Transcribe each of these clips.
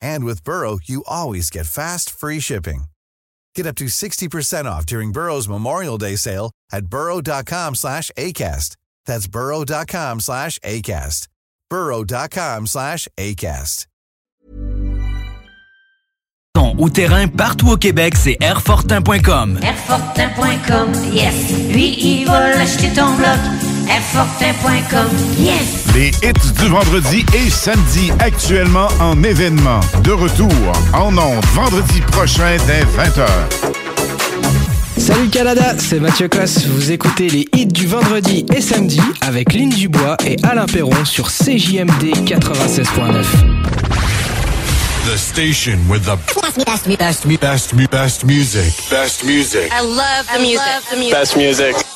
And with Burrow, you always get fast, free shipping. Get up to 60% off during Burrow's Memorial Day sale at burrow.com slash ACAST. That's burrow.com slash ACAST. burrow.com slash ACAST. Au terrain partout au Québec, c'est Airfortin.com. Airfortin.com, yes. Lui, il va l'acheter ton bloc. Yes. Les hits du vendredi et samedi actuellement en événement. De retour en ondes vendredi prochain dès 20h. Salut Canada, c'est Mathieu Cosse. Vous écoutez les hits du vendredi et samedi avec Lynn Dubois et Alain Perron sur CJMD 96.9. The station with the best, best, best, best, best, best music. Best music. I love the music. the music. Best music.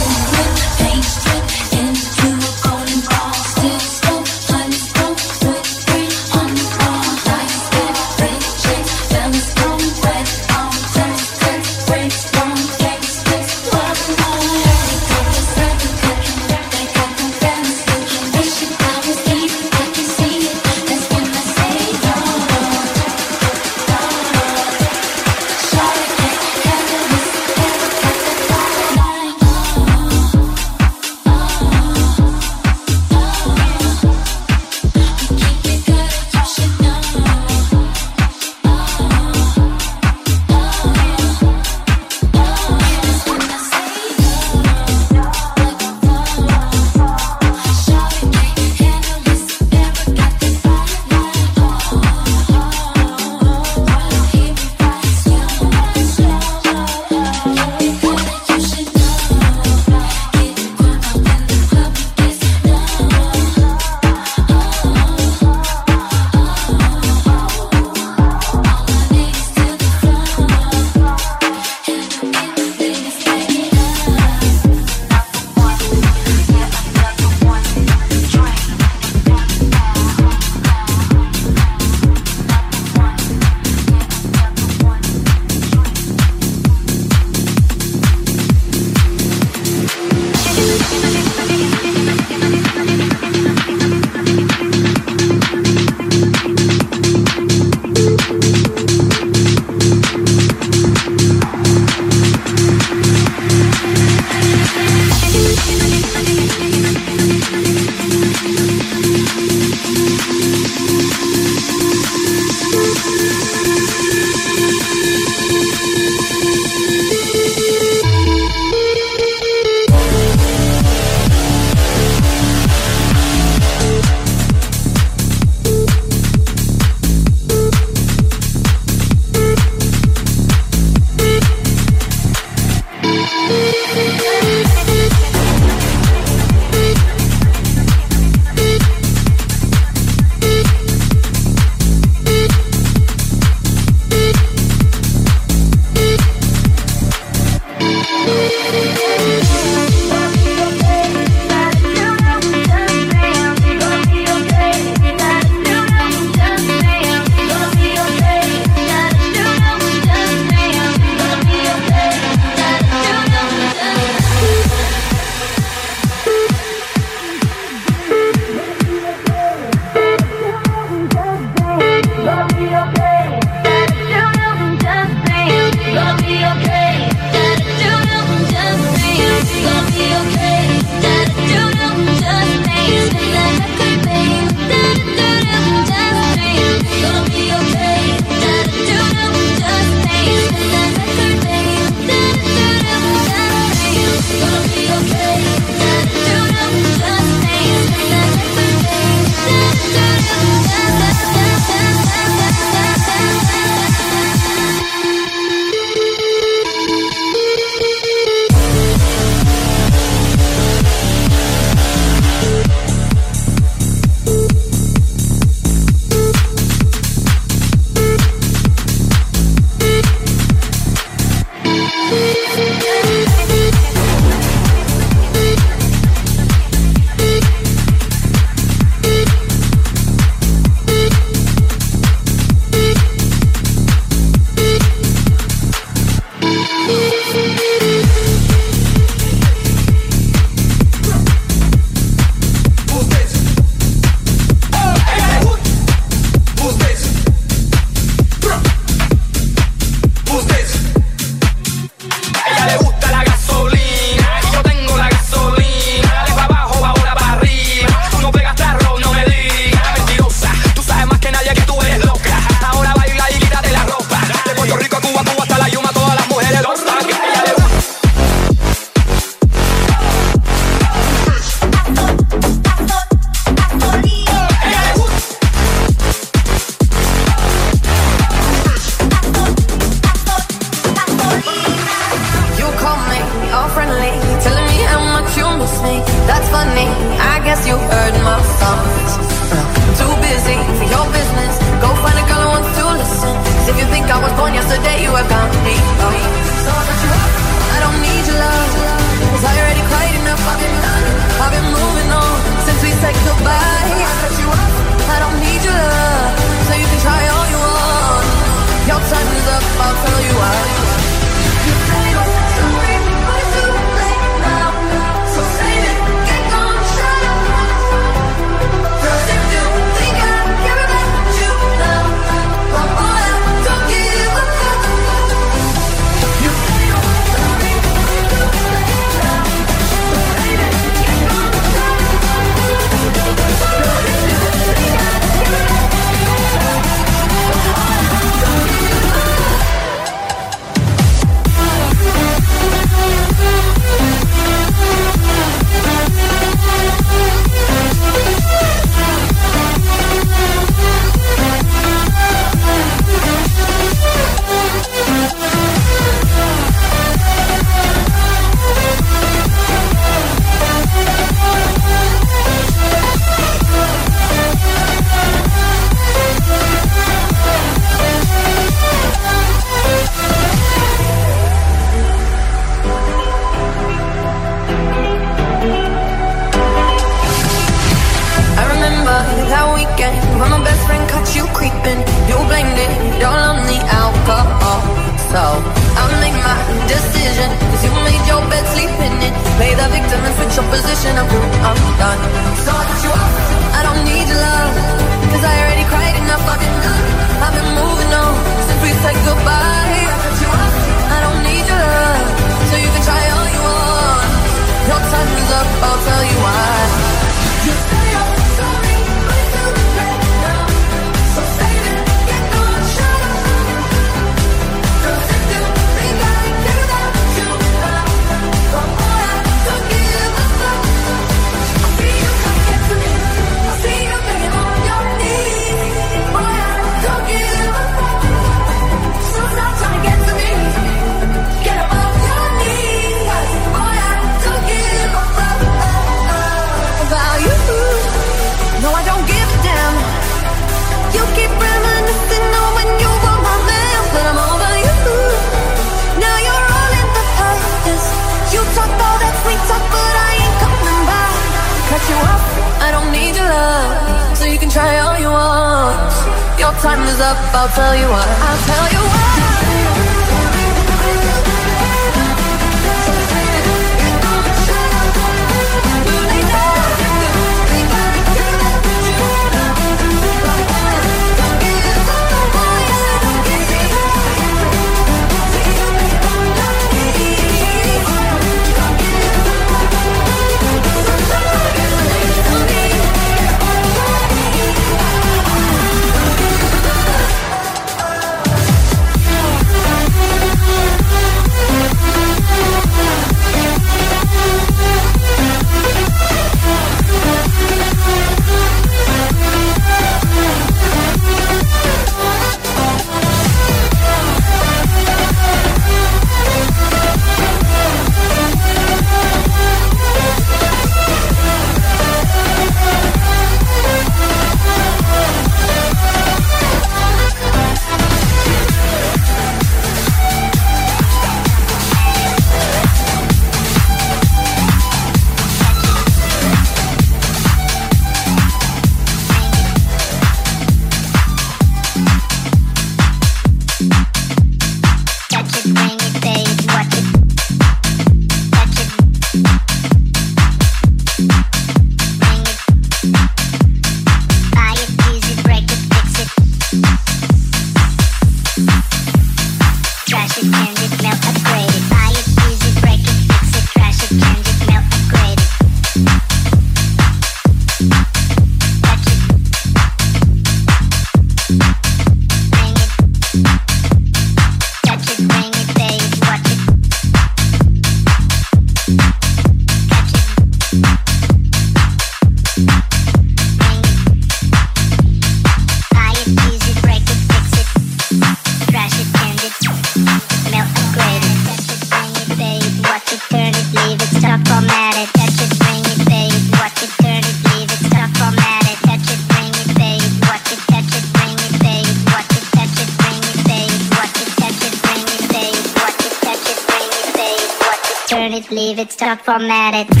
up for medic.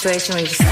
situation where you just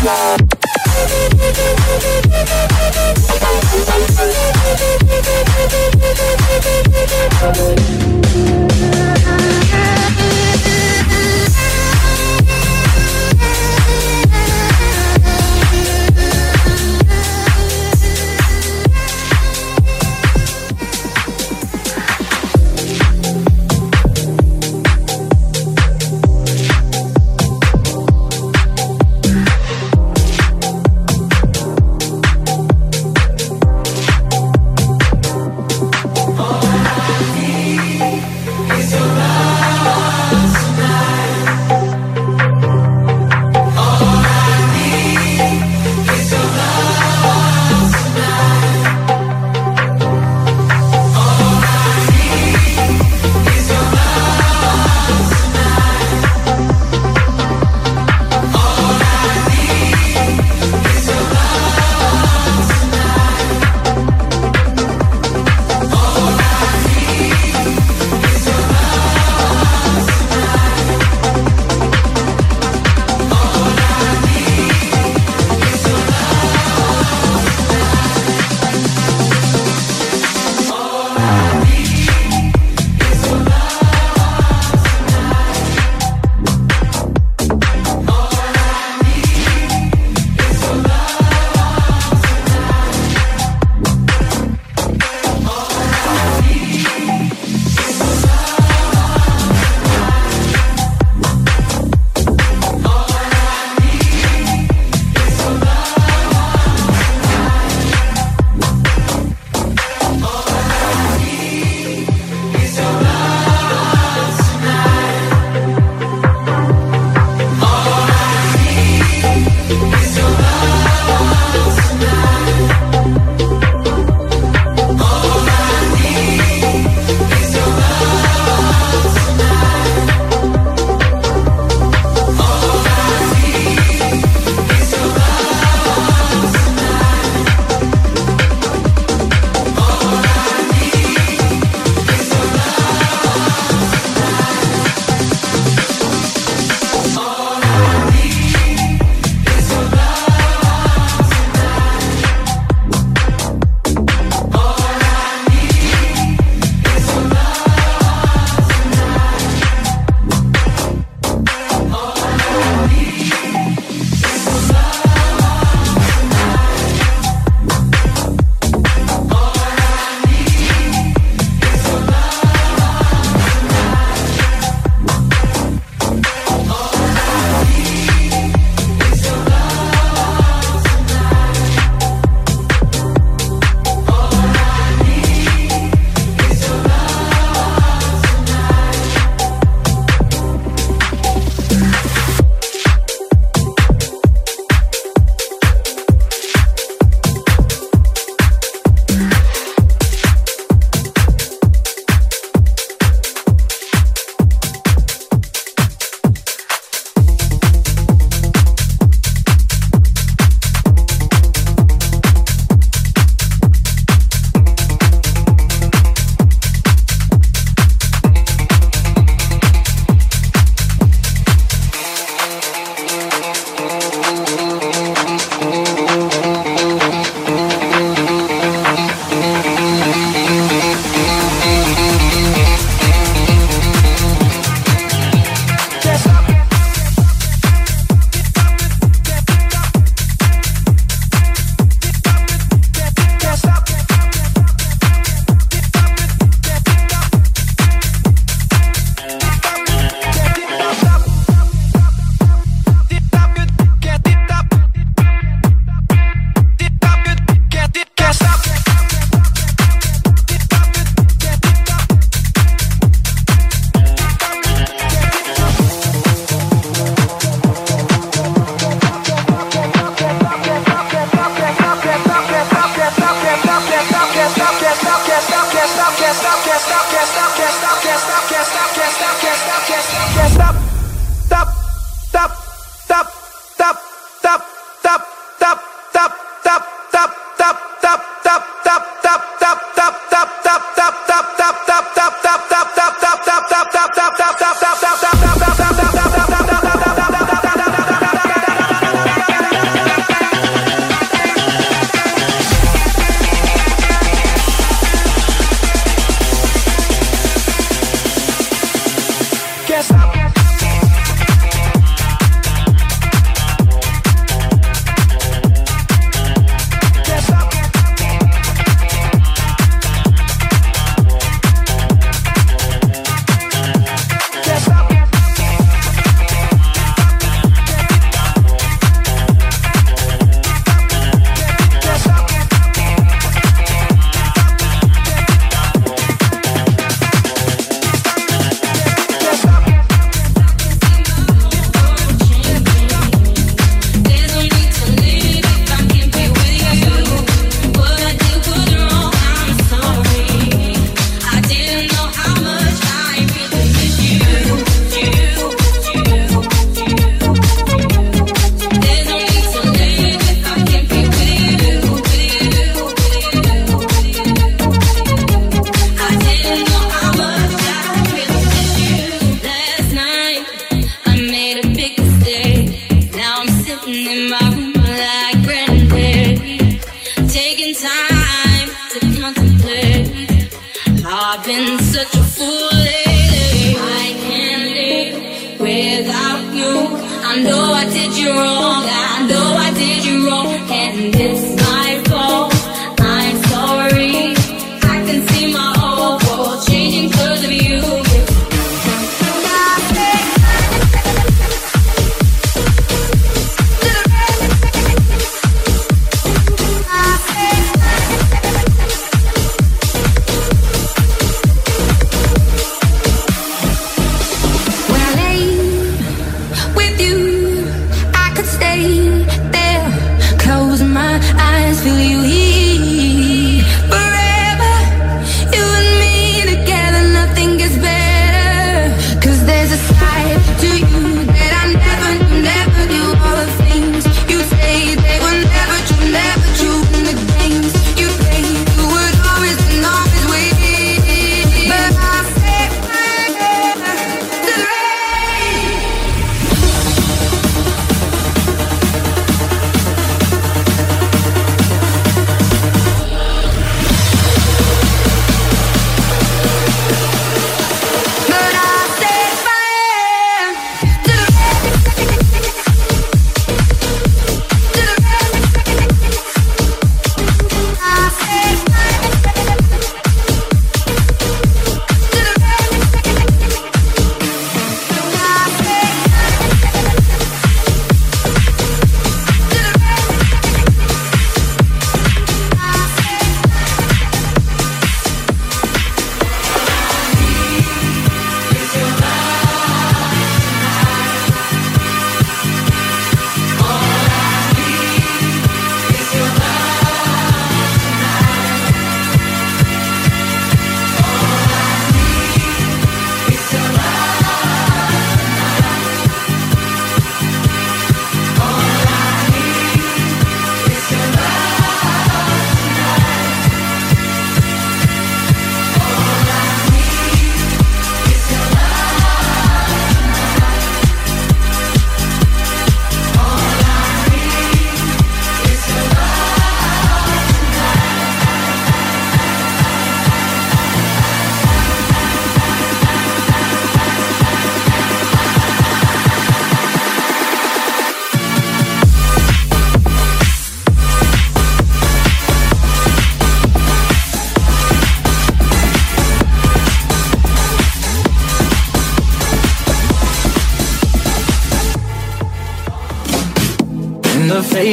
Thank you.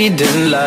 didn't love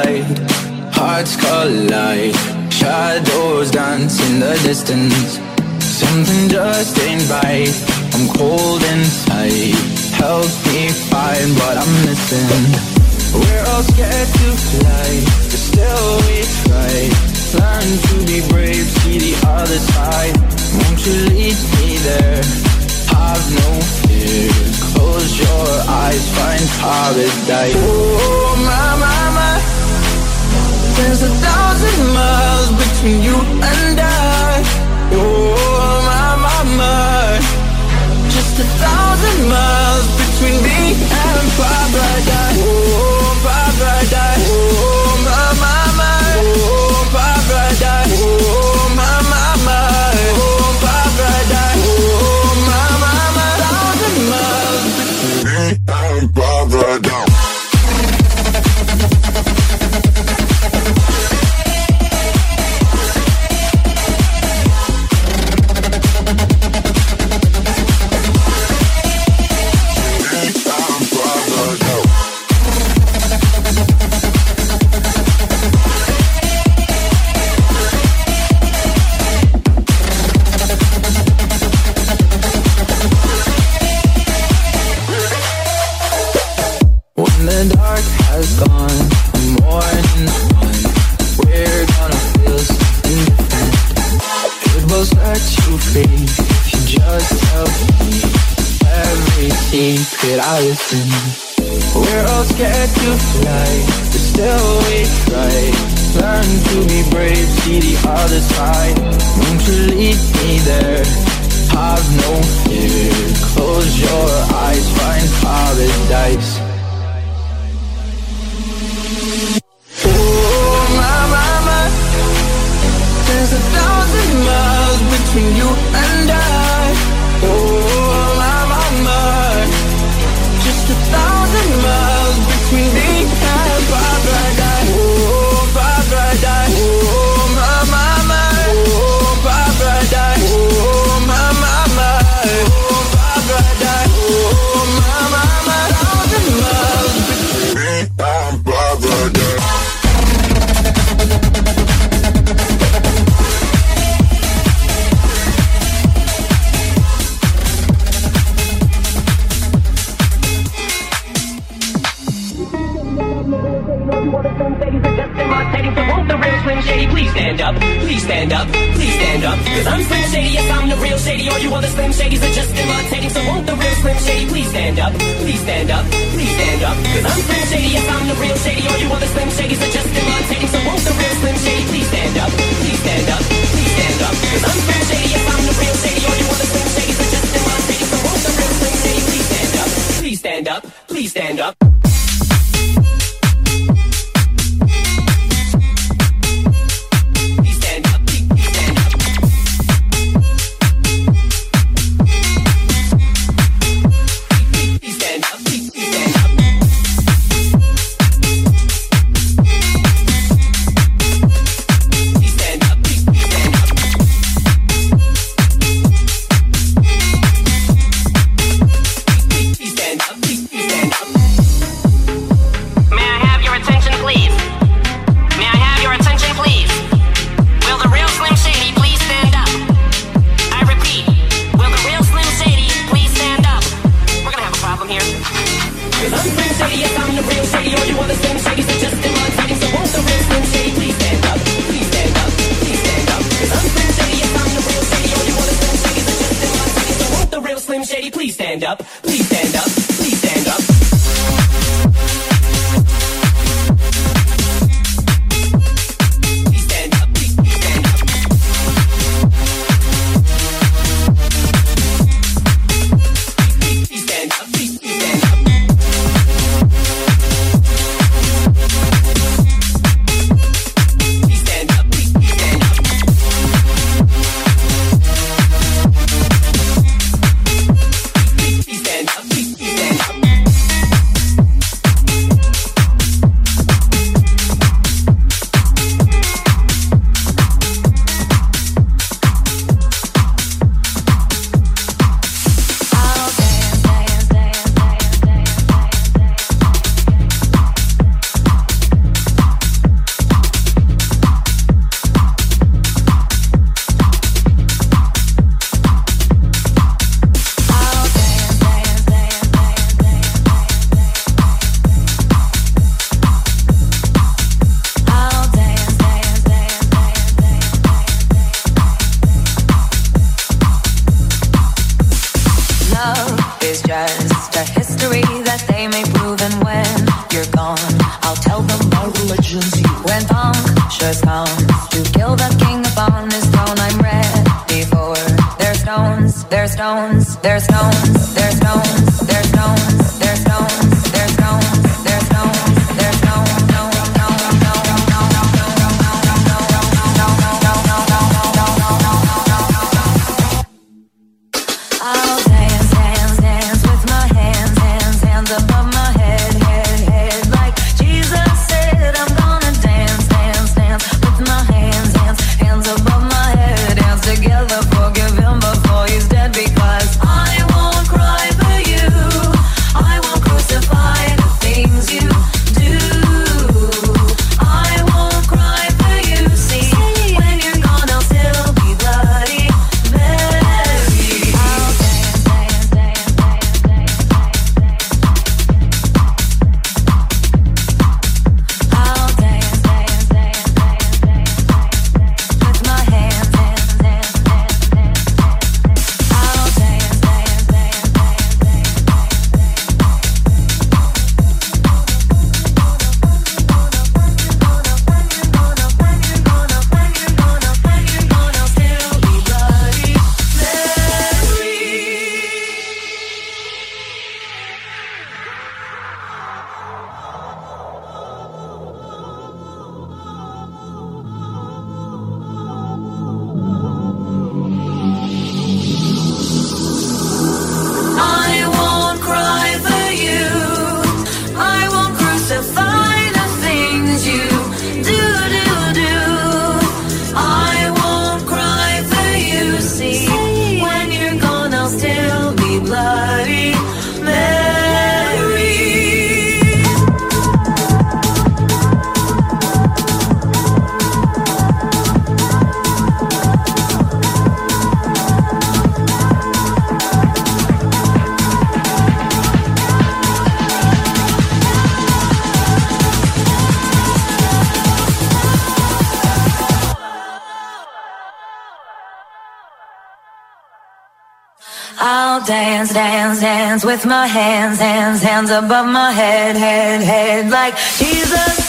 with my hands, hands, hands above my head, head, head, like Jesus.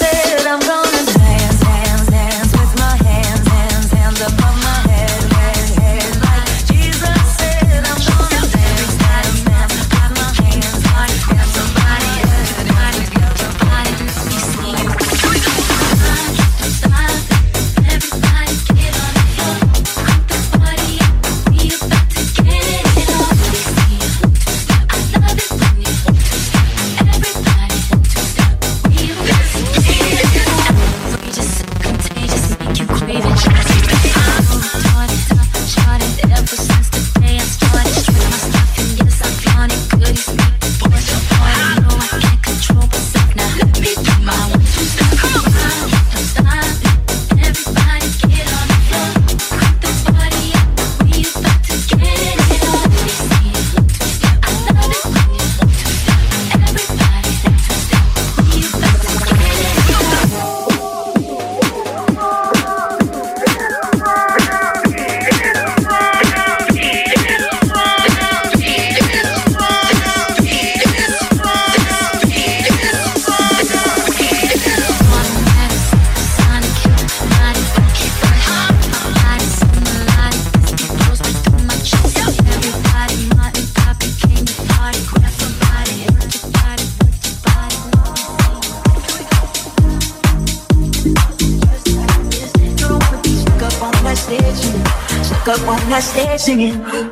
singing.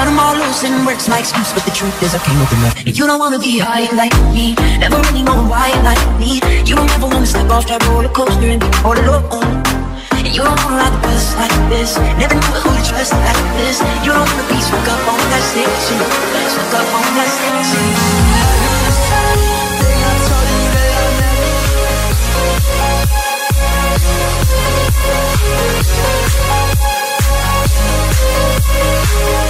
Cut them all loose and work's my excuse But the truth is I can't open You don't wanna be high like me. Never really know why like me. You don't ever wanna step off that roller coaster And be all alone. You don't wanna ride the bus like this. Never knew who to trust like this. You don't wanna be stuck up on that station Stuck up on that station We'll.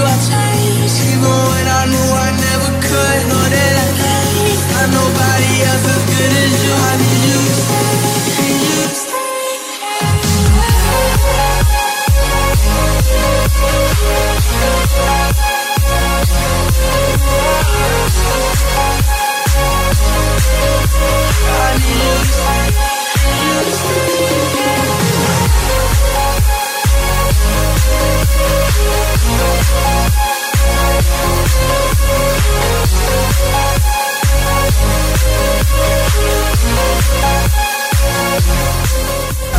I Even when I knew I never could I'm nobody else as good as you. I need you. To stay, you. Stay I need you. to stay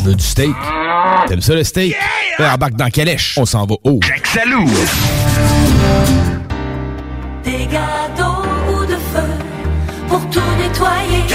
Tu veux du steak? T'aimes ça le steak? Yeah! embarque dans Calèche. On s'en va haut. Jack Salou! Des gâteaux ou de feu pour tout nettoyer.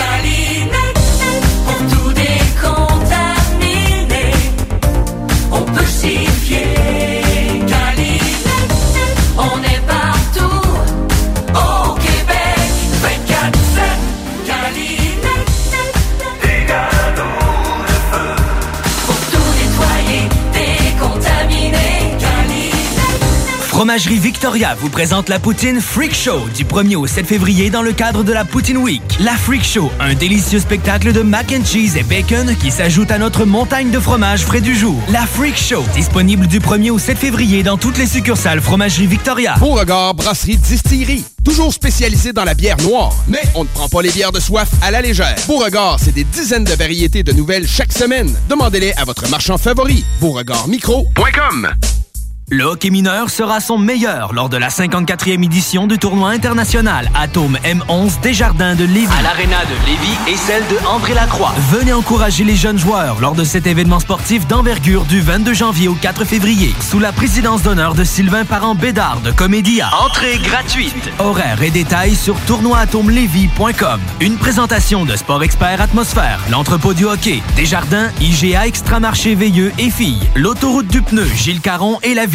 Fromagerie Victoria vous présente la poutine Freak Show du 1er au 7 février dans le cadre de la Poutine Week. La Freak Show, un délicieux spectacle de mac and cheese et bacon qui s'ajoute à notre montagne de fromage frais du jour. La Freak Show, disponible du 1er au 7 février dans toutes les succursales Fromagerie Victoria. Beauregard Brasserie Distillerie. Toujours spécialisé dans la bière noire. Mais on ne prend pas les bières de soif à la légère. Beauregard, c'est des dizaines de variétés de nouvelles chaque semaine. Demandez-les à votre marchand favori. Beauregardmicro.com Le hockey mineur sera son meilleur lors de la 54e édition du tournoi international Atome M11 Desjardins de Lévis. À l'aréna de Lévis et celle de André Lacroix. Venez encourager les jeunes joueurs lors de cet événement sportif d'envergure du 22 janvier au 4 février. Sous la présidence d'honneur de Sylvain Parent Bédard de Comédia. Entrée gratuite. Horaires et détails sur tournoi-atomelévis.com. Une présentation de Sport Expert Atmosphère, l'entrepôt du hockey, Desjardins, IGA Extramarché Veilleux et Filles, l'autoroute du pneu Gilles Caron et la ville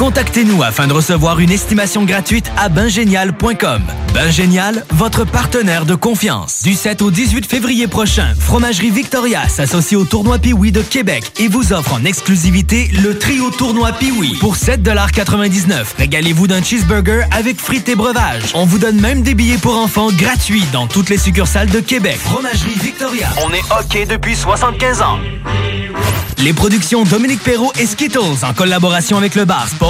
Contactez-nous afin de recevoir une estimation gratuite à bingénial.com. Bingénial, votre partenaire de confiance. Du 7 au 18 février prochain, Fromagerie Victoria s'associe au tournoi Piwi de Québec et vous offre en exclusivité le trio tournoi Piwi pour 7,99$. Régalez-vous d'un cheeseburger avec frites et breuvages. On vous donne même des billets pour enfants gratuits dans toutes les succursales de Québec. Fromagerie Victoria. On est OK depuis 75 ans. Les productions Dominique Perrault et Skittles, en collaboration avec le bar Sport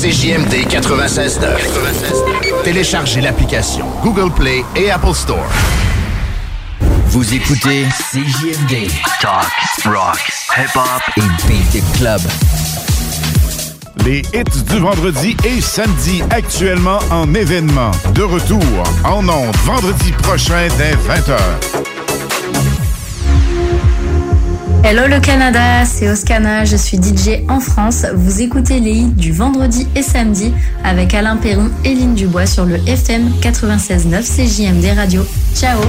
CJMD 96.9. Téléchargez l'application Google Play et Apple Store. Vous écoutez CJMD. Talk, rock, hip-hop et beat the club. Les hits du vendredi et samedi actuellement en événement. De retour en ondes vendredi prochain dès 20h. Hello le Canada, c'est Oscana, je suis DJ en France. Vous écoutez les hits du vendredi et samedi avec Alain Perron et Lynn Dubois sur le FM 96.9 CJMD Radio. Ciao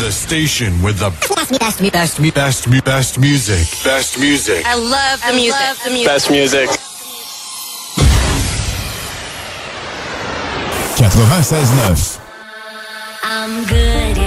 The station with the best, best, best, best, best, best music. Best music. I love the music. Best music. 96.9. I'm good,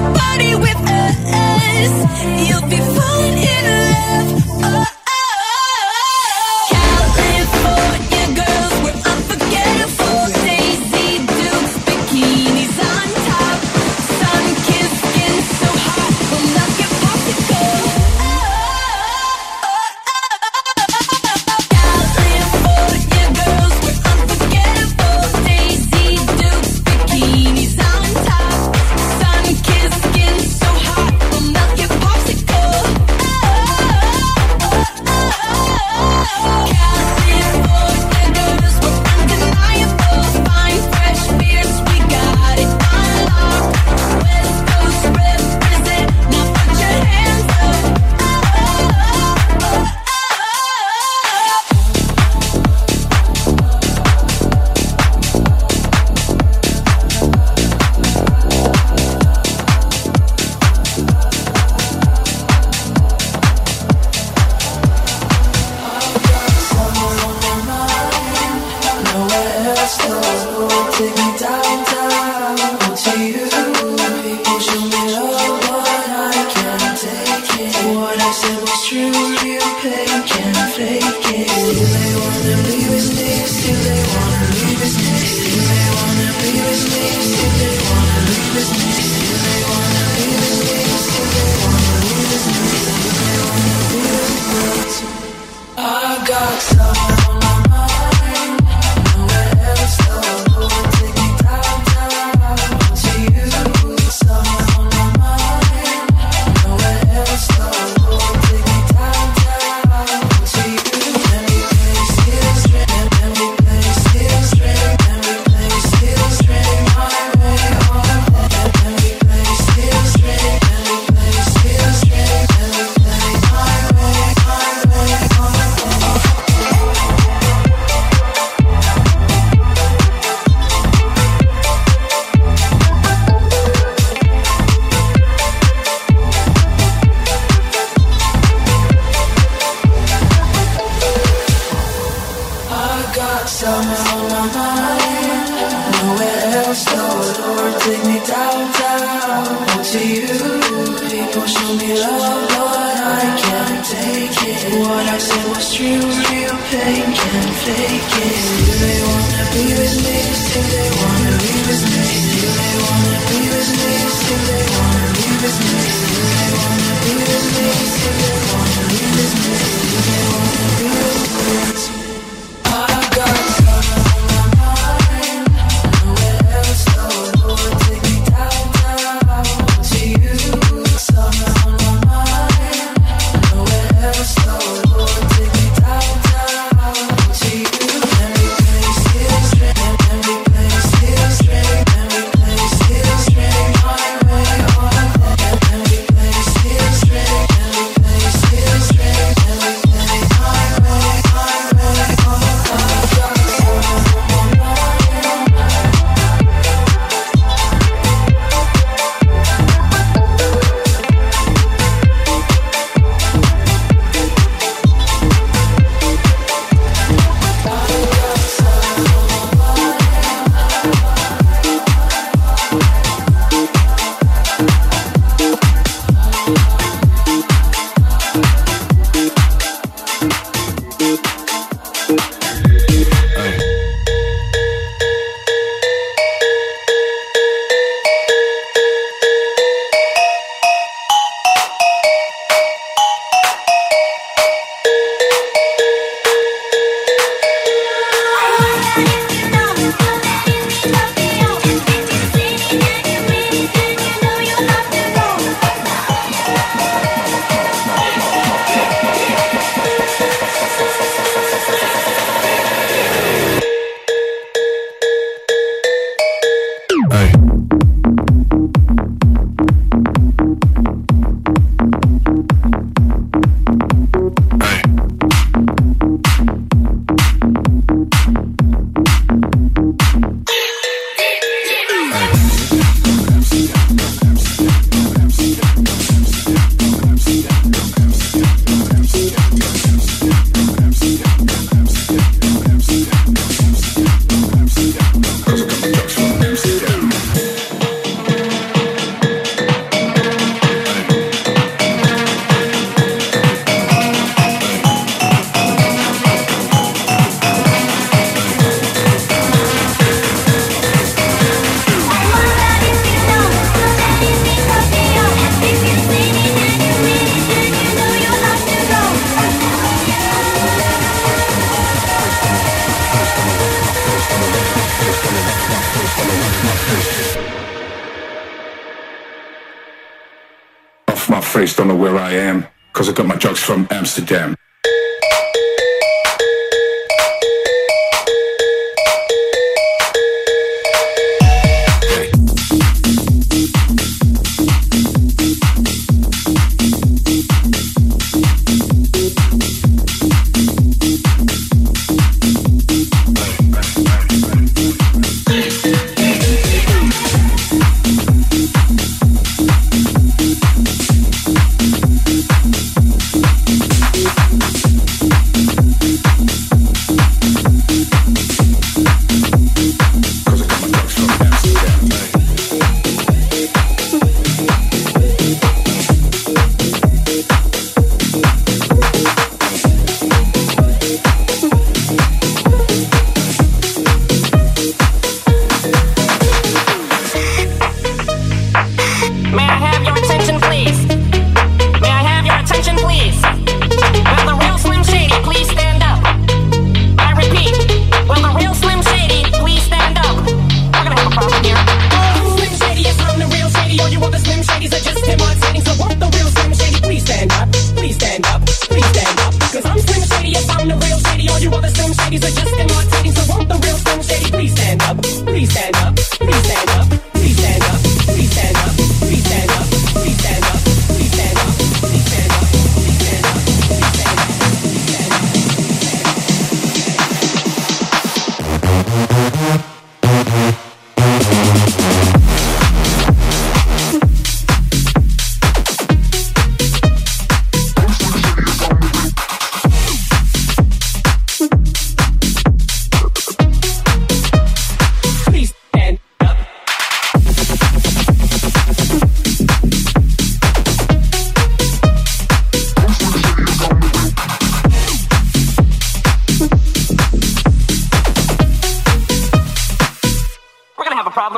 party with us, you'll be falling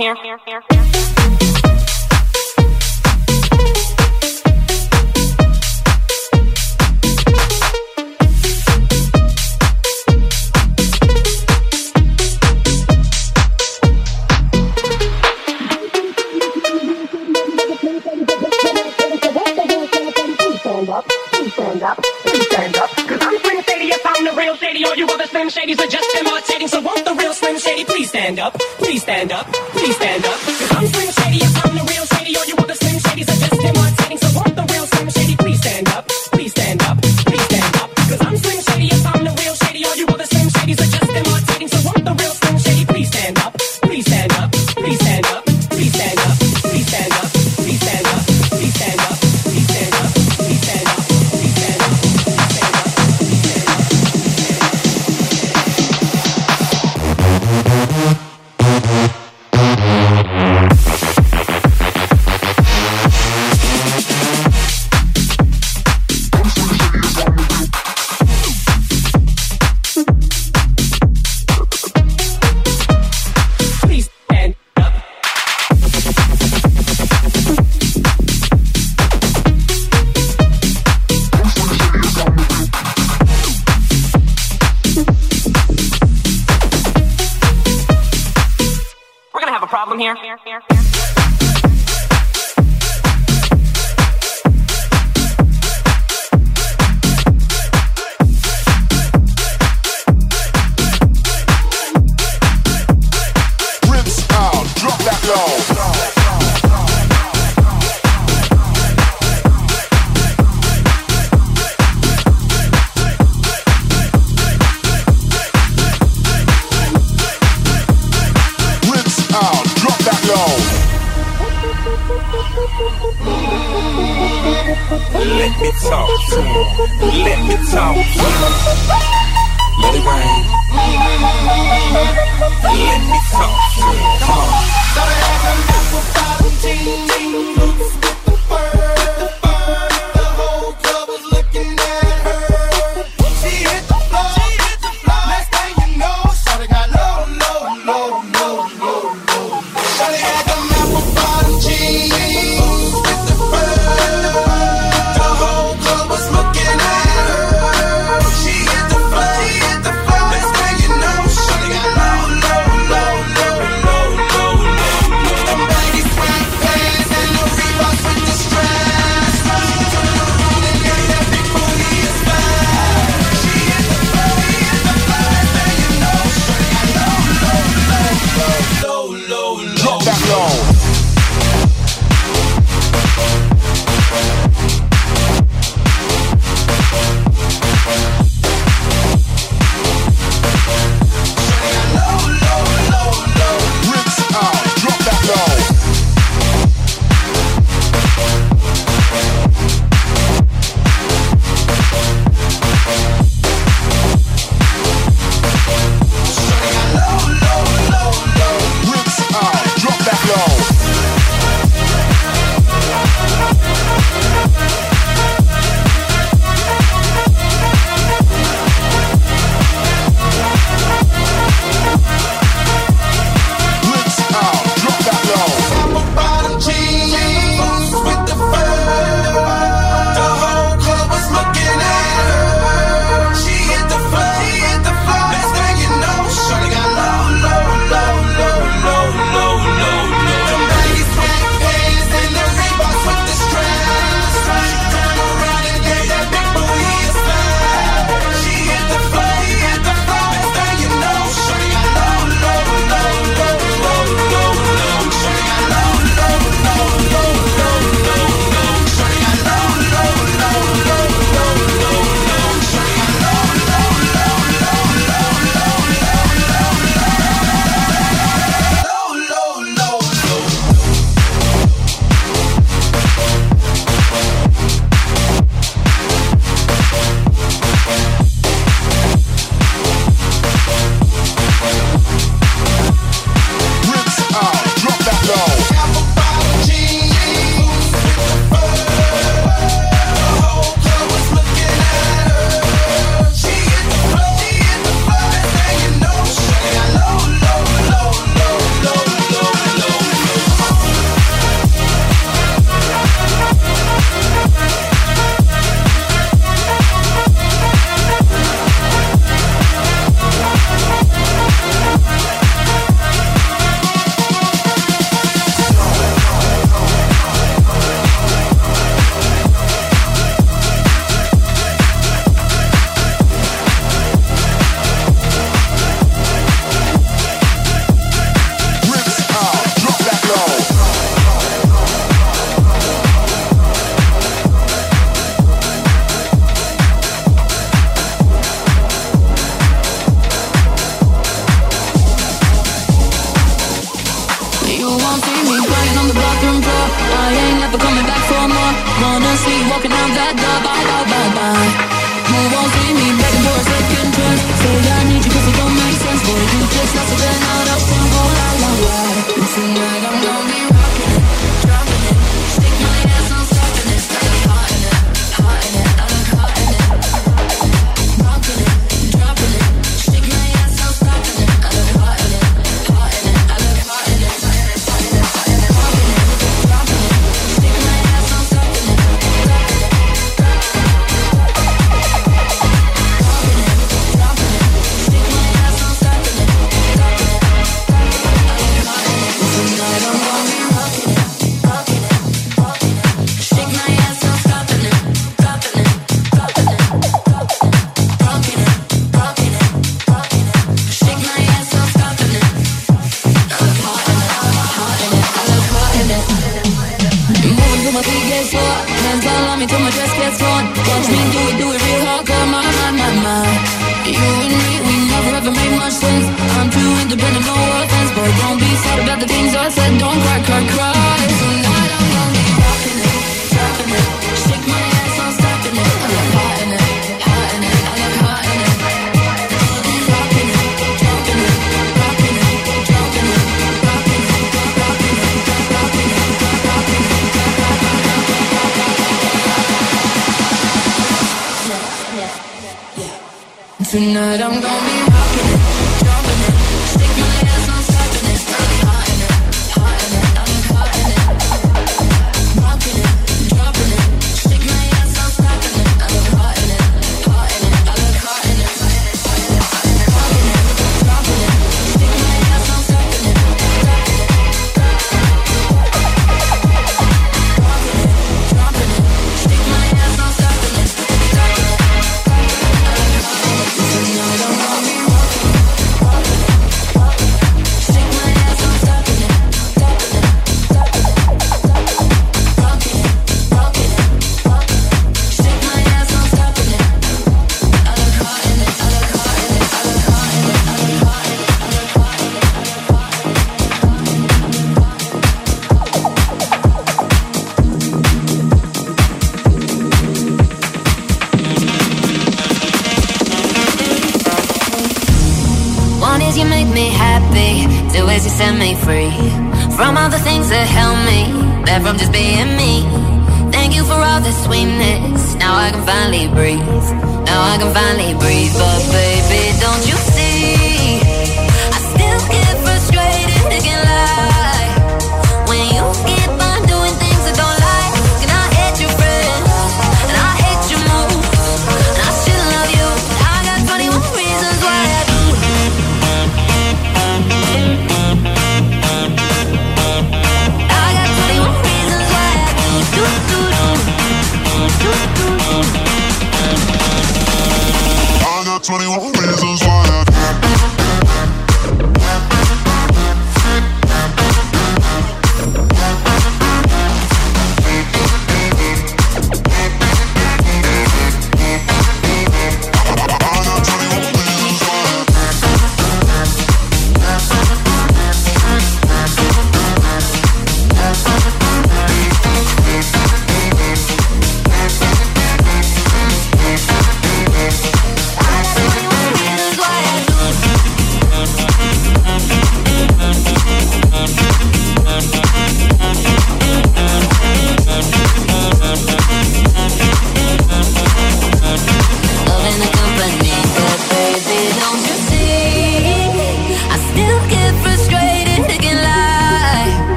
here. here, here. Slim Shady's are just imitating. So won't the real Slim Shady please stand up? Please stand up. Please stand up. Cause I'm Slim Shady.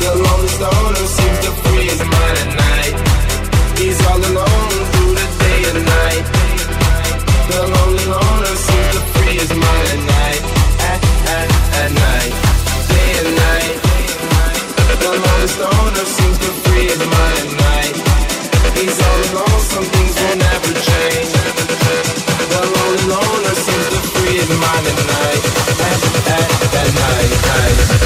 The lonely stoner seems to free his at night. He's all alone through the day and night. The lonely loner seems to night. At, at, at night. Day and night. The lonely stoner seems to night. He's all alone, some things will never change. The lonely loner seems to night. At, at, at night, night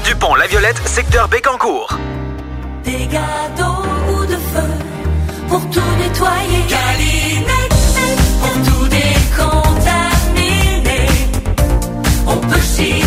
du pont La Violette, secteur Bécancourt. Des gâteaux ou de feu pour tout nettoyer. Galinette pour tout décontaminer. On peut s'y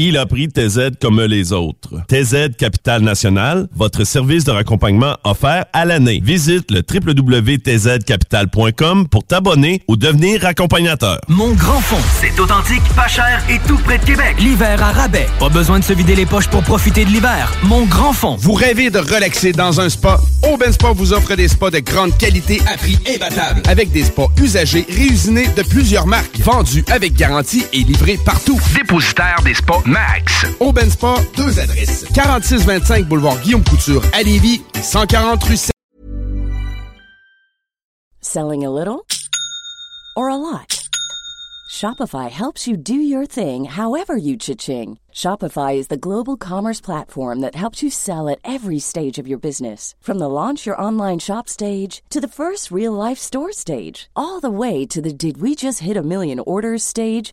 Il a pris TZ comme les autres. TZ Capital National, votre service de raccompagnement offert à l'année. Visite le www.tzcapital.com pour t'abonner ou devenir accompagnateur. Mon grand fond, c'est authentique, pas cher et tout près de Québec. L'hiver à rabais. Pas besoin de se vider les poches pour profiter de l'hiver. Mon grand fond. Vous rêvez de relaxer dans un spa? Aubin Spa vous offre des spas de grande qualité à prix imbattable. Avec des spas usagés réusinés de plusieurs marques, vendus avec garantie et livrés partout. Dépositaire des spas Max. Aubin Spa, deux adresses. 4625 boulevard Guillaume Couture à Lévis et 140 rue Saint- Selling a little or a lot? Shopify helps you do your thing however you cha-ching. Shopify is the global commerce platform that helps you sell at every stage of your business. From the launch your online shop stage to the first real life store stage, all the way to the did we just hit a million orders stage.